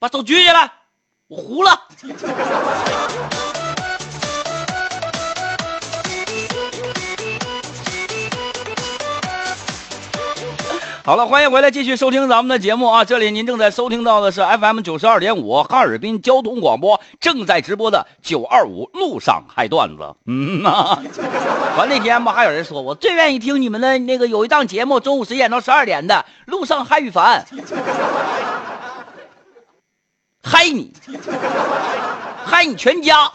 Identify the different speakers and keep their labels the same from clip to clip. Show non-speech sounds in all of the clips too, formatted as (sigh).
Speaker 1: 把手举起来，我糊了。(laughs) 好了，欢迎回来，继续收听咱们的节目啊！这里您正在收听到的是 FM 九十二点五哈尔滨交通广播正在直播的九二五路上嗨段子。嗯呐，(laughs) 完那天吧，还有人说我最愿意听你们的那个有一档节目，中午十点到十二点的路上嗨与凡，嗨你，嗨你全家，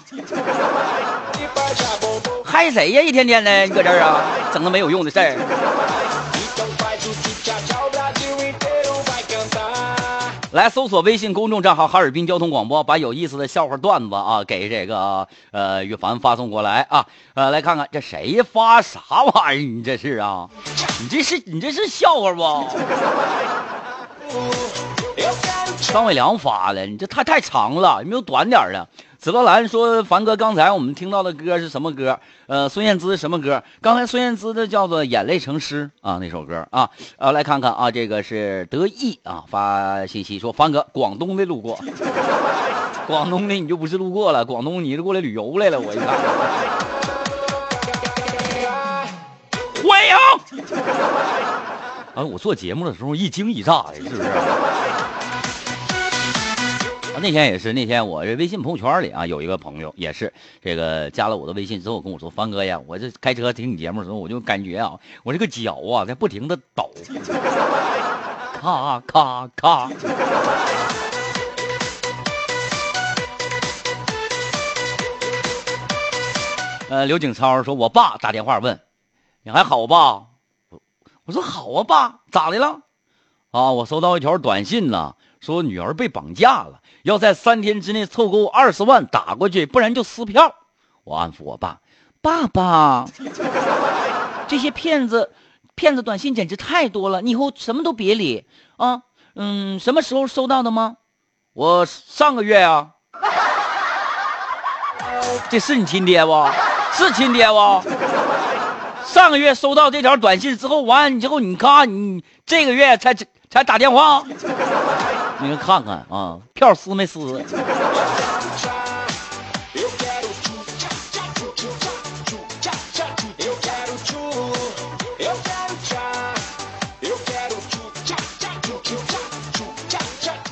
Speaker 1: 嗨谁呀？一天天的，你搁这儿啊，整那没有用的事儿。来搜索微信公众账号“哈尔滨交通广播”，把有意思的笑话段子啊给这个呃羽凡发送过来啊。呃，来看看这谁发啥玩意儿？你这是啊？你这是你这是笑话不？张伟良发的，你这太太长了，有没有短点的？紫罗兰说：“凡哥，刚才我们听到的歌是什么歌？呃，孙燕姿什么歌？刚才孙燕姿的叫做《眼泪成诗》啊，那首歌啊。呃，来看看啊，这个是得意啊发信息说，凡哥，广东的路过，(laughs) 广东的你就不是路过了，广东你是过来旅游来了。我一看，欢迎。(laughs) 啊，我做节目的时候一惊一乍的，是不是？”那天也是，那天我这微信朋友圈里啊，有一个朋友也是这个加了我的微信之后跟我说：“方哥呀，我这开车听你节目的时候，我就感觉啊，我这个脚啊在不停的抖，咔咔咔。”呃，刘景超说：“我爸打电话问，你还好吧？”我我说：“好啊，爸，咋的了？”啊，我收到一条短信呢，说女儿被绑架了。要在三天之内凑够二十万打过去，不然就撕票。我安抚我爸：“爸爸，这些骗子，骗子短信简直太多了，你以后什么都别理啊。嗯，什么时候收到的吗？我上个月啊。这是你亲爹不？是亲爹不？上个月收到这条短信之后，完之后你看你这个月才才打电话。”你们看看啊，票撕没撕？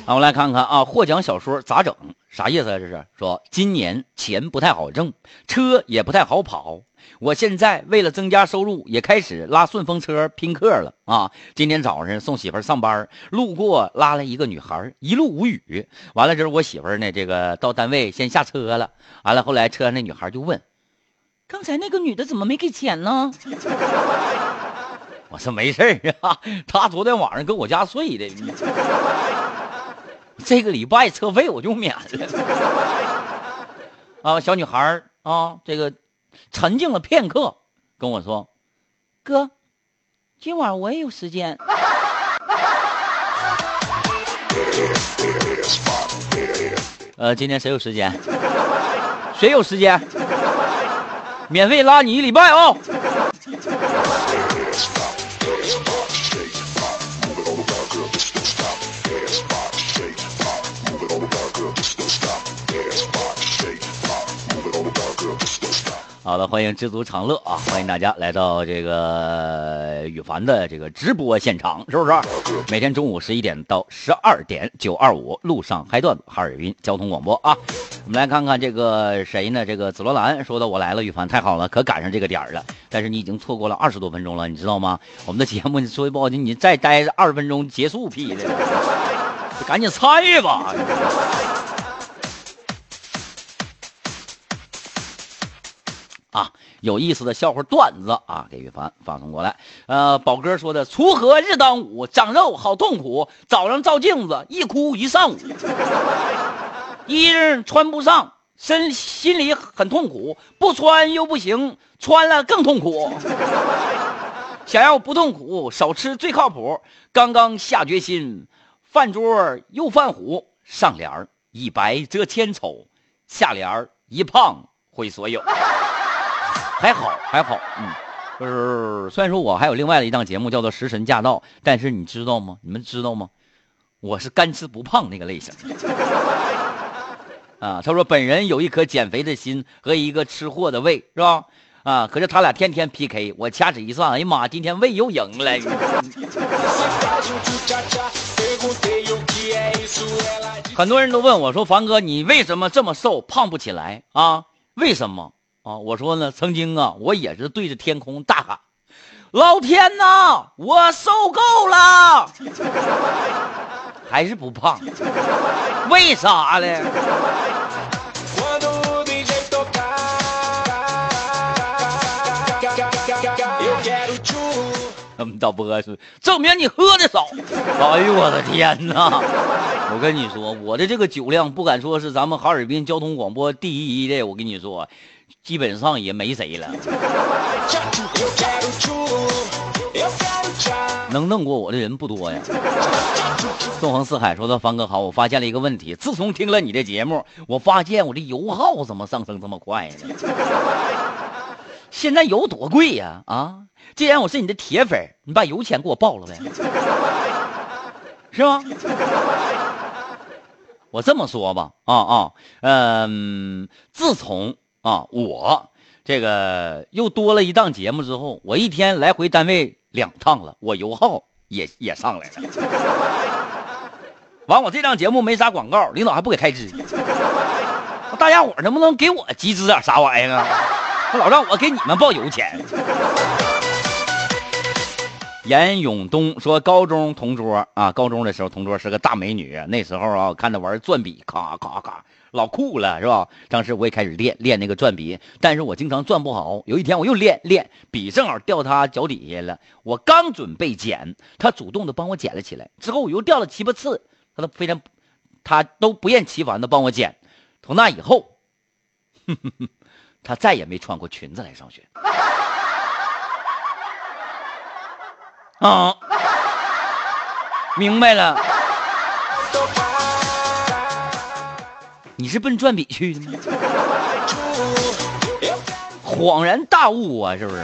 Speaker 1: 啊，我来看看啊，获奖小说咋整？啥意思啊？这是说今年钱不太好挣，车也不太好跑。我现在为了增加收入，也开始拉顺风车拼客了啊！今天早上送媳妇上班，路过拉了一个女孩，一路无语。完了之后，我媳妇呢，这个到单位先下车了。完了，后来车上那女孩就问：“刚才那个女的怎么没给钱呢？” (laughs) 我说：“没事啊，她昨天晚上跟我家睡的，这个礼拜车费我就免了。”啊，小女孩啊，这个。沉静了片刻，跟我说：“哥，今晚我也有时间。(laughs) ”呃，今天谁有时间？谁有时间？免费拉你一礼拜哦。好的，欢迎知足常乐啊！欢迎大家来到这个羽凡的这个直播现场，是不是？每天中午十一点到十二点，九二五路上嗨段，哈尔滨交通广播啊！我们来看看这个谁呢？这个紫罗兰说的我来了，羽凡太好了，可赶上这个点儿了。但是你已经错过了二十多分钟了，你知道吗？我们的节目你说句不好听，你再待二十分钟结束屁的，赶紧参与吧！有意思的笑话段子啊，给玉凡发送过来。呃，宝哥说的：“锄禾日当午，长肉好痛苦。早上照镜子，一哭一上午。衣裳穿不上，身心里很痛苦。不穿又不行，穿了更痛苦。想要不痛苦，少吃最靠谱。刚刚下决心，饭桌又犯虎。上联一白遮千丑，下联一胖毁所有。”还好还好，嗯，就是虽然说我还有另外的一档节目叫做《食神驾到》，但是你知道吗？你们知道吗？我是干吃不胖那个类型。(laughs) 啊，他说本人有一颗减肥的心和一个吃货的胃，是吧？啊，可是他俩天天 PK，我掐指一算，哎呀妈，今天胃又赢了。(laughs) 很多人都问我说：“凡哥，你为什么这么瘦，胖不起来啊？为什么啊？”我说呢，曾经啊，我也是对着天空大喊：“老天呐，我受够了！” (laughs) 还是不胖，为啥呢？(laughs) 导播是证明你喝的少。哎呦我的天哪！我跟你说，我的这个酒量不敢说是咱们哈尔滨交通广播第一的。我跟你说，基本上也没谁了。能弄过我的人不多呀。纵横四海说的方哥好，我发现了一个问题，自从听了你的节目，我发现我的油耗怎么上升这么快呢？现在油多贵呀！啊！既然我是你的铁粉，你把油钱给我报了呗，是吗？我这么说吧，啊啊，嗯，自从啊我这个又多了一档节目之后，我一天来回单位两趟了，我油耗也也上来了。完，我这档节目没啥广告，领导还不给开支，大家伙能不能给我集资点啥玩意儿啊？老让我给你们报油钱。严永东说：“高中同桌啊，高中的时候同桌是个大美女。那时候啊，看她玩转笔，咔咔咔，老酷了，是吧？当时我也开始练练那个转笔，但是我经常转不好。有一天我又练练笔，正好掉他脚底下了。我刚准备捡，他主动的帮我捡了起来。之后我又掉了七八次，他都非常，他都不厌其烦的帮我捡。从那以后，(laughs) 他再也没穿过裙子来上学。”啊，明白了，你是奔转笔去的吗？恍然大悟啊，是不是？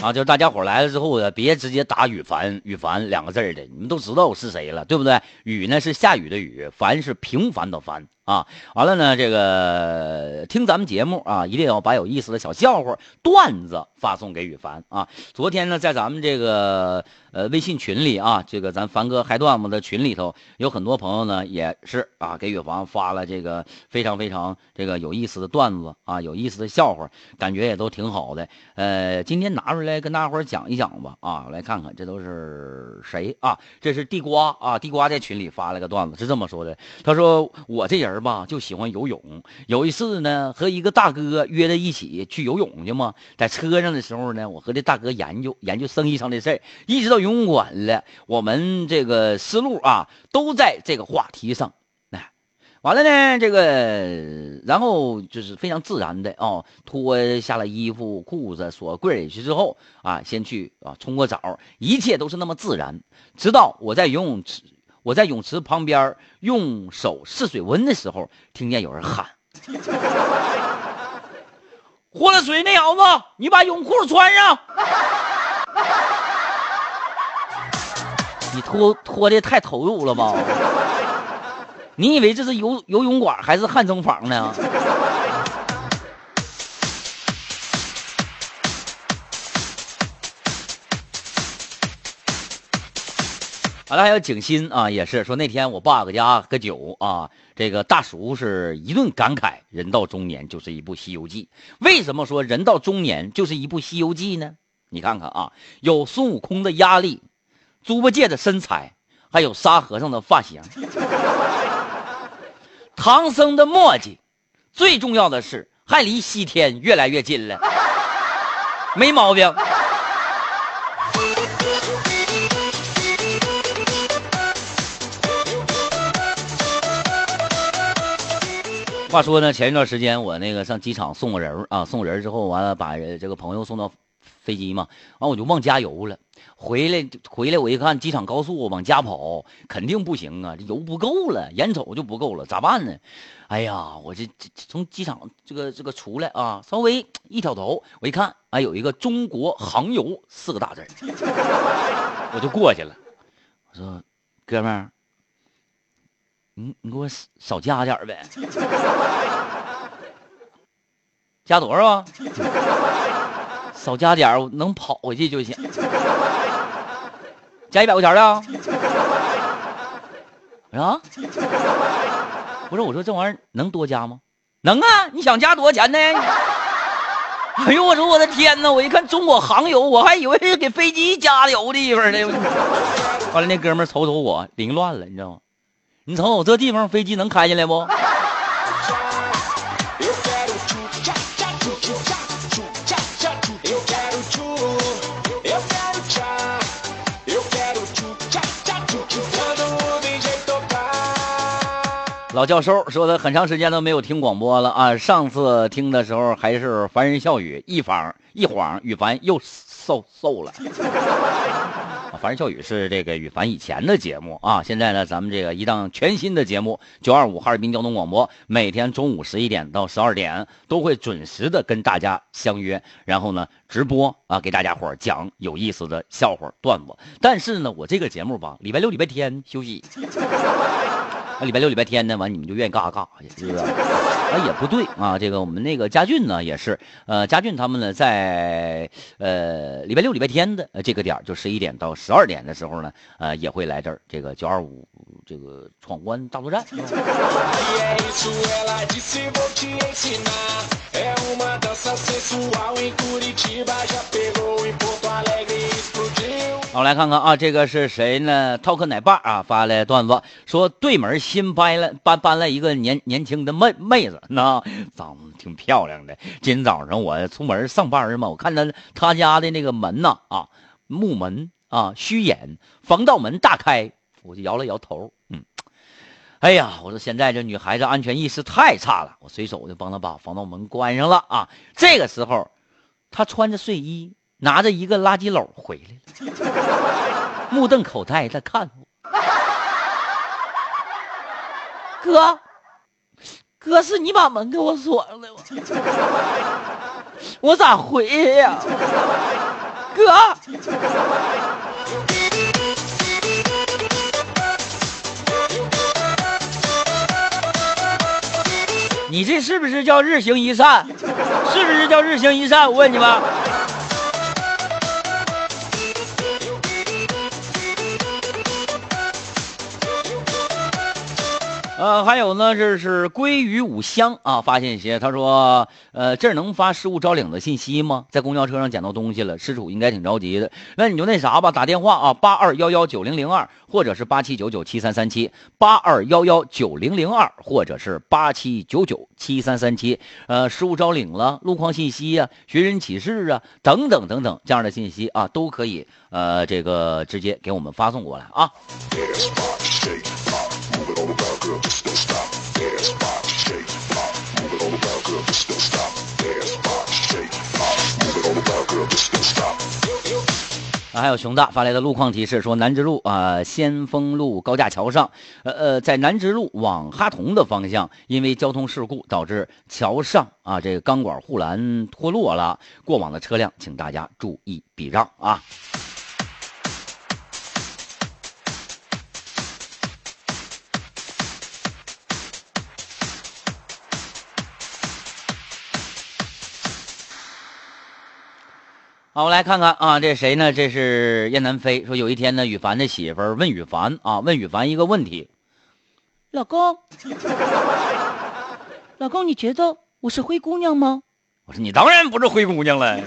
Speaker 1: 啊，就是大家伙来了之后呢，别直接打羽凡羽凡两个字的，你们都知道我是谁了，对不对？雨呢是下雨的雨，凡是平凡的凡。啊，完了呢，这个听咱们节目啊，一定要把有意思的小笑话、段子发送给羽凡啊。昨天呢，在咱们这个呃微信群里啊，这个咱凡哥嗨段子的群里头，有很多朋友呢也是啊，给羽凡发了这个非常非常这个有意思的段子啊，有意思的笑话，感觉也都挺好的。呃，今天拿出来跟大家伙讲一讲吧啊，来看看这都是谁啊？这是地瓜啊，地瓜在群里发了个段子，是这么说的，他说我这人。人吧，就喜欢游泳。有一次呢，和一个大哥约在一起去游泳去嘛。在车上的时候呢，我和这大哥研究研究生意上的事儿，一直到游泳馆了，我们这个思路啊都在这个话题上。哎，完了呢，这个然后就是非常自然的哦，脱下了衣服裤子，锁柜里去之后啊，先去啊冲个澡，一切都是那么自然。直到我在游泳池。我在泳池旁边用手试水温的时候，听见有人喊：“喝了水那小子，你把泳裤穿上。”你脱脱的太投入了吧？你以为这是游游泳馆还是汗蒸房呢？完了，还有景欣啊，也是说那天我爸搁家喝酒啊，这个大叔是一顿感慨：人到中年就是一部《西游记》。为什么说人到中年就是一部《西游记》呢？你看看啊，有孙悟空的压力，猪八戒的身材，还有沙和尚的发型，唐僧的墨迹，最重要的是还离西天越来越近了，没毛病。话说呢，前一段时间我那个上机场送个人啊，送人之后完了，把这个朋友送到飞机嘛，完我就忘加油了。回来回来，我一看机场高速往家跑，肯定不行啊，这油不够了，眼瞅就不够了，咋办呢？哎呀，我这这从机场这个这个出来啊，稍微一挑头，我一看，啊，有一个中国航油四个大字我就过去了。(laughs) 我说，哥们儿，你你给我少加点呗，加多少啊？少加点我能跑回去就行。加一百块钱的啊？啊？(laughs) 不是，我说这玩意儿能多加吗？能啊！你想加多少钱呢？(laughs) 哎呦，我说我的天哪！我一看中国航油，我还以为是给飞机加油的地方呢。(laughs) 后来那哥们瞅瞅我，凌乱了，你知道吗？你瞅我这地方飞机能开进来不？老教授说的很长时间都没有听广播了啊！上次听的时候还是凡人笑语，一晃一晃，羽凡又死瘦瘦了。(laughs) 凡人笑语是这个羽凡以前的节目啊，现在呢，咱们这个一档全新的节目九二五哈尔滨交通广播，每天中午十一点到十二点都会准时的跟大家相约，然后呢直播啊，给大家伙讲有意思的笑话段子。但是呢，我这个节目吧，礼拜六、礼拜天休息。那礼拜六、礼拜天呢，完你们就愿意干啥干啥去，是不是？啊，也不对啊。这个我们那个佳俊呢，也是，呃，佳俊他们呢，在呃礼拜六、礼拜天的这个点就十一点到十二点的时候呢，呃，也会来这儿，这个九二五这个闯关大作战。我来看看啊，这个是谁呢？talk 奶爸啊发来段子，说对门新搬了搬搬了一个年年轻的妹妹子，那长得挺漂亮的。今天早上我出门上班嘛，我看到他家的那个门呐啊，木门啊，虚掩，防盗门大开，我就摇了摇头，嗯，哎呀，我说现在这女孩子安全意识太差了，我随手就帮她把防盗门关上了啊。这个时候，她穿着睡衣。拿着一个垃圾篓回来了，目瞪口呆的看我。哥，哥是你把门给我锁上的吗？我咋回去呀？哥，你这是不是叫日行一善？是不是叫日行一善？我问你们。呃，还有呢，这是鲑鱼五香啊，发信息，他说，呃，这能发失物招领的信息吗？在公交车上捡到东西了，失主应该挺着急的。那你就那啥吧，打电话啊，八二幺幺九零零二，或者是八七九九七三三七，八二幺幺九零零二，或者是八七九九七三三七。呃，失物招领了，路况信息啊，寻人启事啊，等等等等这样的信息啊，都可以呃，这个直接给我们发送过来啊。还有熊大发来的路况提示说，南直路啊，先锋路高架桥上，呃呃，在南直路往哈同的方向，因为交通事故导致桥上啊这个钢管护栏脱落了，过往的车辆请大家注意避让啊。好，我来看看啊，这谁呢？这是燕南飞说，有一天呢，羽凡的媳妇儿问羽凡啊，问羽凡一个问题：“老公，(laughs) 老公，你觉得我是灰姑娘吗？”我说：“你当然不是灰姑娘了。”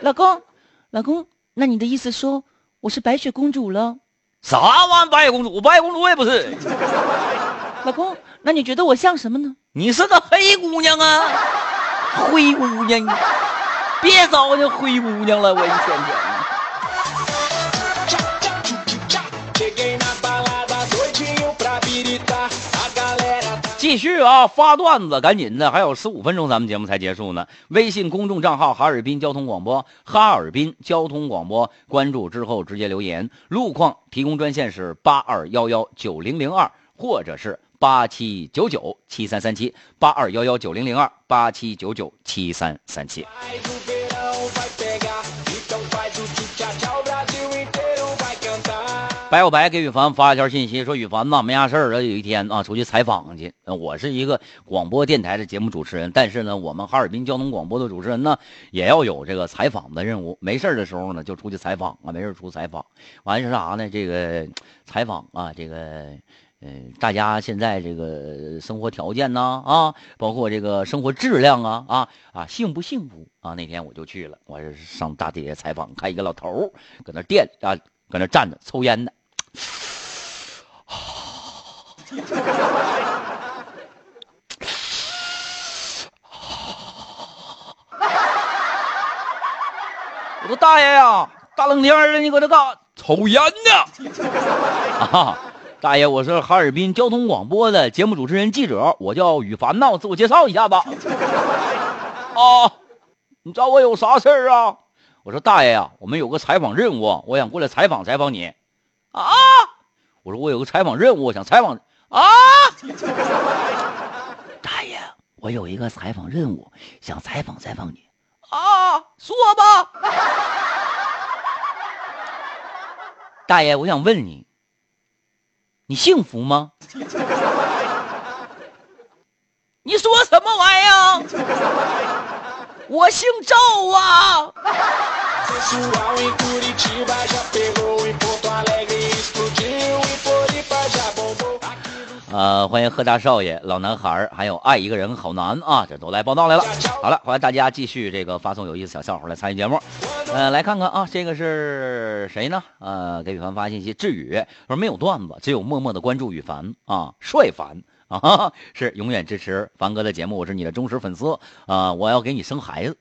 Speaker 1: 老公，老公，那你的意思说我是白雪公主了？啥玩意？白雪公主？我白雪公主我也不是。老公，那你觉得我像什么呢？你是个黑姑娘啊，(laughs) 灰姑娘。别糟践灰姑娘了，我一天天的继续啊，发段子，赶紧的，还有十五分钟，咱们节目才结束呢。微信公众账号哈尔滨交通广播，哈尔滨交通广播，关注之后直接留言。路况提供专线是八二幺幺九零零二，或者是八七九九七三三七，八二幺幺九零零二，八七九九七三三七。白小白给羽凡发一条信息，说羽凡呐，没啥事儿有一天啊，出去采访去。我是一个广播电台的节目主持人，但是呢，我们哈尔滨交通广播的主持人呢，也要有这个采访的任务。没事的时候呢，就出去采访啊，没事出采访。完是啥呢？这个采访啊，这个嗯，大家现在这个生活条件呢啊，包括这个生活质量啊啊啊，幸不幸福啊？那天我就去了，我是上大街采访，看一个老头儿搁那店啊，搁那站着抽烟呢。(laughs) 我说大爷呀，大冷天的你搁那干啥？抽烟呢？啊，(laughs) 大爷，我是哈尔滨交通广播的节目主持人、记者，我叫羽凡呐，自我介绍一下吧。(laughs) 啊，你找我有啥事儿啊？我说大爷呀，我们有个采访任务，我想过来采访采访你。啊！我说我有个采访任务，我想采访啊！大爷，我有一个采访任务，想采访采访你啊！说吧，(laughs) 大爷，我想问你，你幸福吗？(laughs) 你说什么玩意儿？我姓赵啊！(laughs) 呃，欢迎贺大少爷、老男孩还有爱一个人好难啊，这都来报道来了。好了，欢迎大家继续这个发送有意思小笑话来参与节目。呃，来看看啊，这个是谁呢？呃，给羽凡发信息，志宇说没有段子，只有默默的关注羽凡啊，帅凡啊，(laughs) 是永远支持凡哥的节目，我是你的忠实粉丝啊，我要给你生孩子，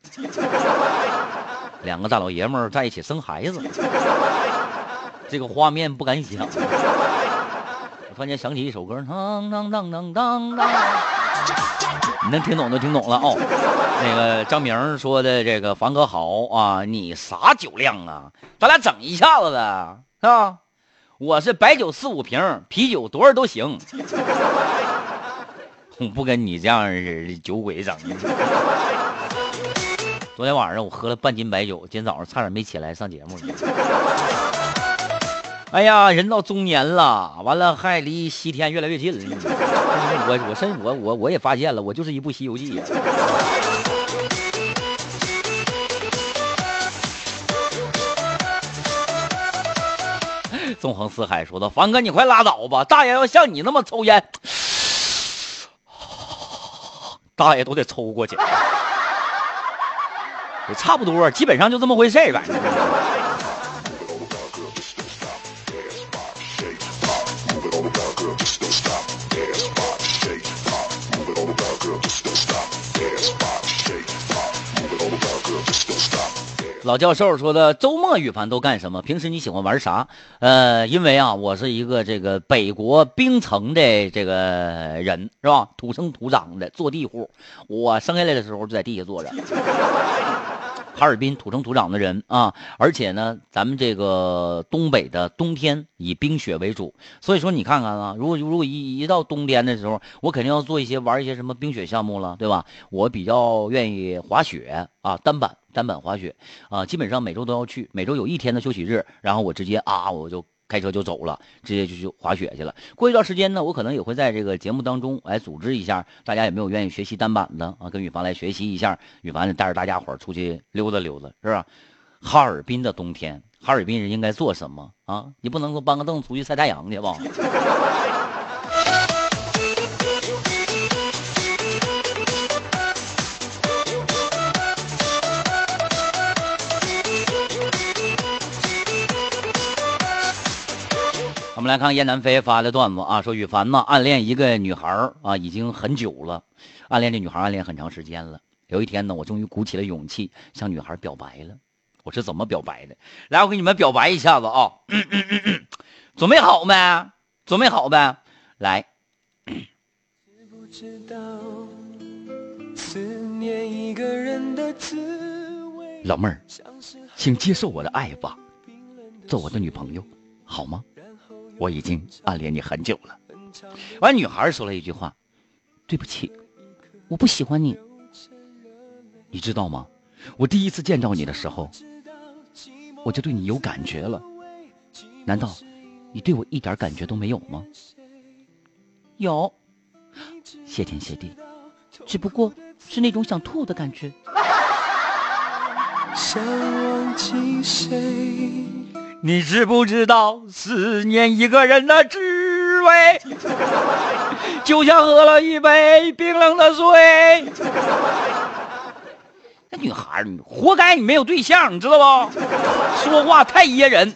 Speaker 1: (laughs) 两个大老爷们儿在一起生孩子，(laughs) 这个画面不敢想。突然间想起一首歌，当当当当当当，你能听懂就听懂了哦。那个张明说的这个凡哥好啊，你啥酒量啊？咱俩整一下子呗，是吧？我是白酒四五瓶，啤酒多少都行。(laughs) 我不跟你这样似的酒鬼整。昨天晚上我喝了半斤白酒，今天早上差点没起来上节目。哎呀，人到中年了，完了还离西天越来越近了。我我甚我我我也发现了，我就是一部《西游记》。纵横四海说道：“凡哥，你快拉倒吧！大爷要像你那么抽烟，(sighs) 大爷都得抽过去。也差不多，基本上就这么回事儿，反正。”老教授说的周末羽凡都干什么？平时你喜欢玩啥？呃，因为啊，我是一个这个北国冰城的这个人，是吧？土生土长的坐地户，我生下来的时候就在地下坐着。哈尔滨土生土长的人啊，而且呢，咱们这个东北的冬天以冰雪为主，所以说你看看啊，如果如果一一到冬天的时候，我肯定要做一些玩一些什么冰雪项目了，对吧？我比较愿意滑雪啊，单板。单板滑雪啊，基本上每周都要去，每周有一天的休息日，然后我直接啊，我就开车就走了，直接就去滑雪去了。过一段时间呢，我可能也会在这个节目当中来组织一下，大家有没有愿意学习单板的啊？跟羽凡来学习一下，羽凡带着大家伙出去溜达溜达，是吧？哈尔滨的冬天，哈尔滨人应该做什么啊？你不能说搬个凳出去晒太阳去吧？们来看燕南飞发的段子啊，说羽凡呢暗恋一个女孩啊，已经很久了，暗恋这女孩暗恋很长时间了。有一天呢，我终于鼓起了勇气向女孩表白了。我是怎么表白的？来，我给你们表白一下子啊，准备好没？准备好呗？来。老妹儿，请接受我的爱吧，做我的女朋友，好吗？我已经暗恋你很久了。完，女孩说了一句话：“对不起，我不喜欢你。”你知道吗？我第一次见到你的时候，我就对你有感觉了。难道你对我一点感觉都没有吗？有，谢天谢地，只不过是那种想吐的感觉。你知不知道思念一个人的滋味？(laughs) 就像喝了一杯冰冷的水。(laughs) 那女孩你活该你没有对象，你知道不？说话太噎人。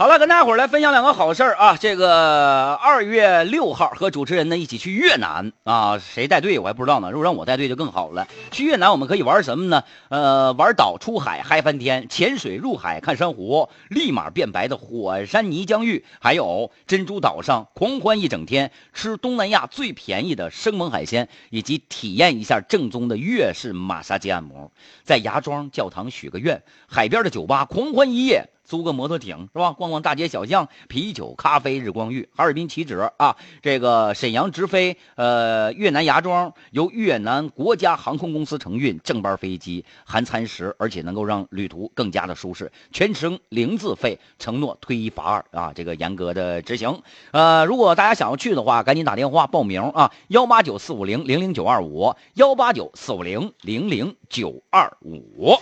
Speaker 1: 好了，跟大伙儿来分享两个好事儿啊！这个二月六号和主持人呢一起去越南啊，谁带队我还不知道呢。如果让我带队就更好了。去越南我们可以玩什么呢？呃，玩岛、出海、嗨翻天、潜水、入海、看珊瑚、立马变白的火山泥浆浴，还有珍珠岛上狂欢一整天，吃东南亚最便宜的生猛海鲜，以及体验一下正宗的粤式马杀鸡按摩，在芽庄教堂许个愿，海边的酒吧狂欢一夜。租个摩托艇是吧？逛逛大街小巷，啤酒、咖啡、日光浴。哈尔滨起止啊，这个沈阳直飞呃越南芽庄，由越南国家航空公司承运，正班飞机，含餐食，而且能够让旅途更加的舒适，全程零自费，承诺推一罚二啊，这个严格的执行。呃，如果大家想要去的话，赶紧打电话报名啊，幺八九四五零零零九二五，幺八九四五零零零九二五。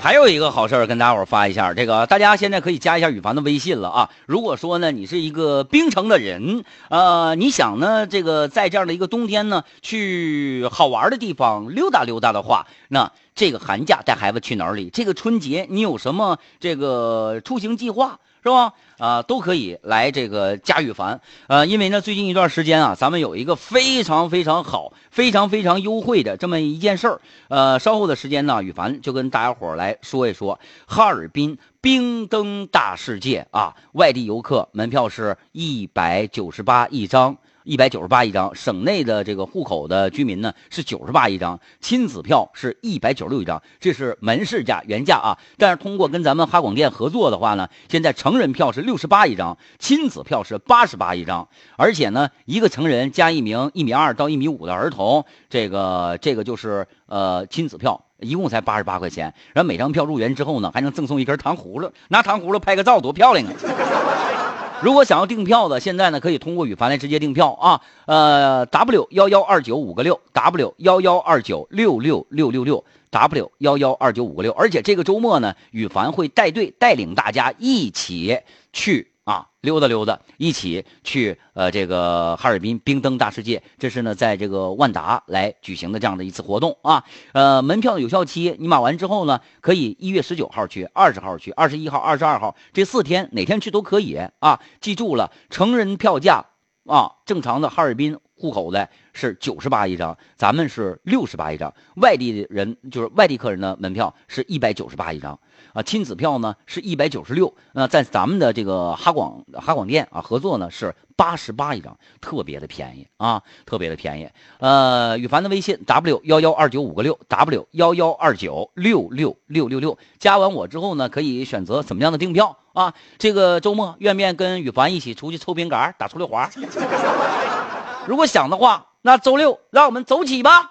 Speaker 1: 还有一个好事跟大家伙发一下，这个大家现在可以加一下羽凡的微信了啊。如果说呢，你是一个冰城的人，呃，你想呢，这个在这样的一个冬天呢，去好玩的地方溜达溜达的话，那这个寒假带孩子去哪里？这个春节你有什么这个出行计划？是吧？啊，都可以来这个加羽凡，呃，因为呢，最近一段时间啊，咱们有一个非常非常好、非常非常优惠的这么一件事儿，呃，稍后的时间呢，羽凡就跟大家伙来说一说哈尔滨冰灯大世界啊，外地游客门票是一百九十八一张。一百九十八一张，省内的这个户口的居民呢是九十八一张，亲子票是一百九十六一张，这是门市价原价啊。但是通过跟咱们哈广电合作的话呢，现在成人票是六十八一张，亲子票是八十八一张，而且呢，一个成人加一名一米二到一米五的儿童，这个这个就是呃亲子票，一共才八十八块钱。然后每张票入园之后呢，还能赠送一根糖葫芦，拿糖葫芦拍个照多漂亮啊！如果想要订票的，现在呢可以通过羽凡来直接订票啊，呃，W 幺幺二九五个六，W 幺幺二九六六六六六，W 幺幺二九五个六，而且这个周末呢，羽凡会带队带领大家一起去。啊，溜达溜达，一起去呃，这个哈尔滨冰灯大世界，这是呢，在这个万达来举行的这样的一次活动啊。呃，门票的有效期，你买完之后呢，可以一月十九号去，二十号去，二十一号、二十二号这四天哪天去都可以啊。记住了，成人票价啊，正常的哈尔滨户口的是九十八一张，咱们是六十八一张。外地人就是外地客人的门票是一百九十八一张。啊，亲子票呢是一百九十六，那在咱们的这个哈广哈广电啊合作呢是八十八一张，特别的便宜啊，特别的便宜。呃，羽凡的微信 w 幺幺二九五个六 w 幺幺二九六六六六六，加完我之后呢，可以选择怎么样的订票啊？这个周末愿不愿跟羽凡一起出去抽饼干、打出溜滑？(laughs) 如果想的话，那周六让我们走起吧。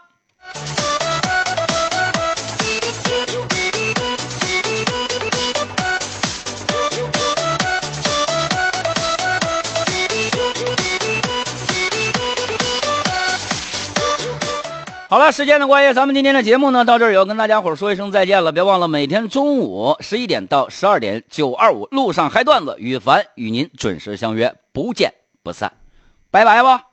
Speaker 1: 好了，时间的关系，咱们今天的节目呢，到这儿也要跟大家伙说一声再见了。别忘了每天中午十一点到十二点，九二五路上嗨段子，羽凡与您准时相约，不见不散，拜拜吧。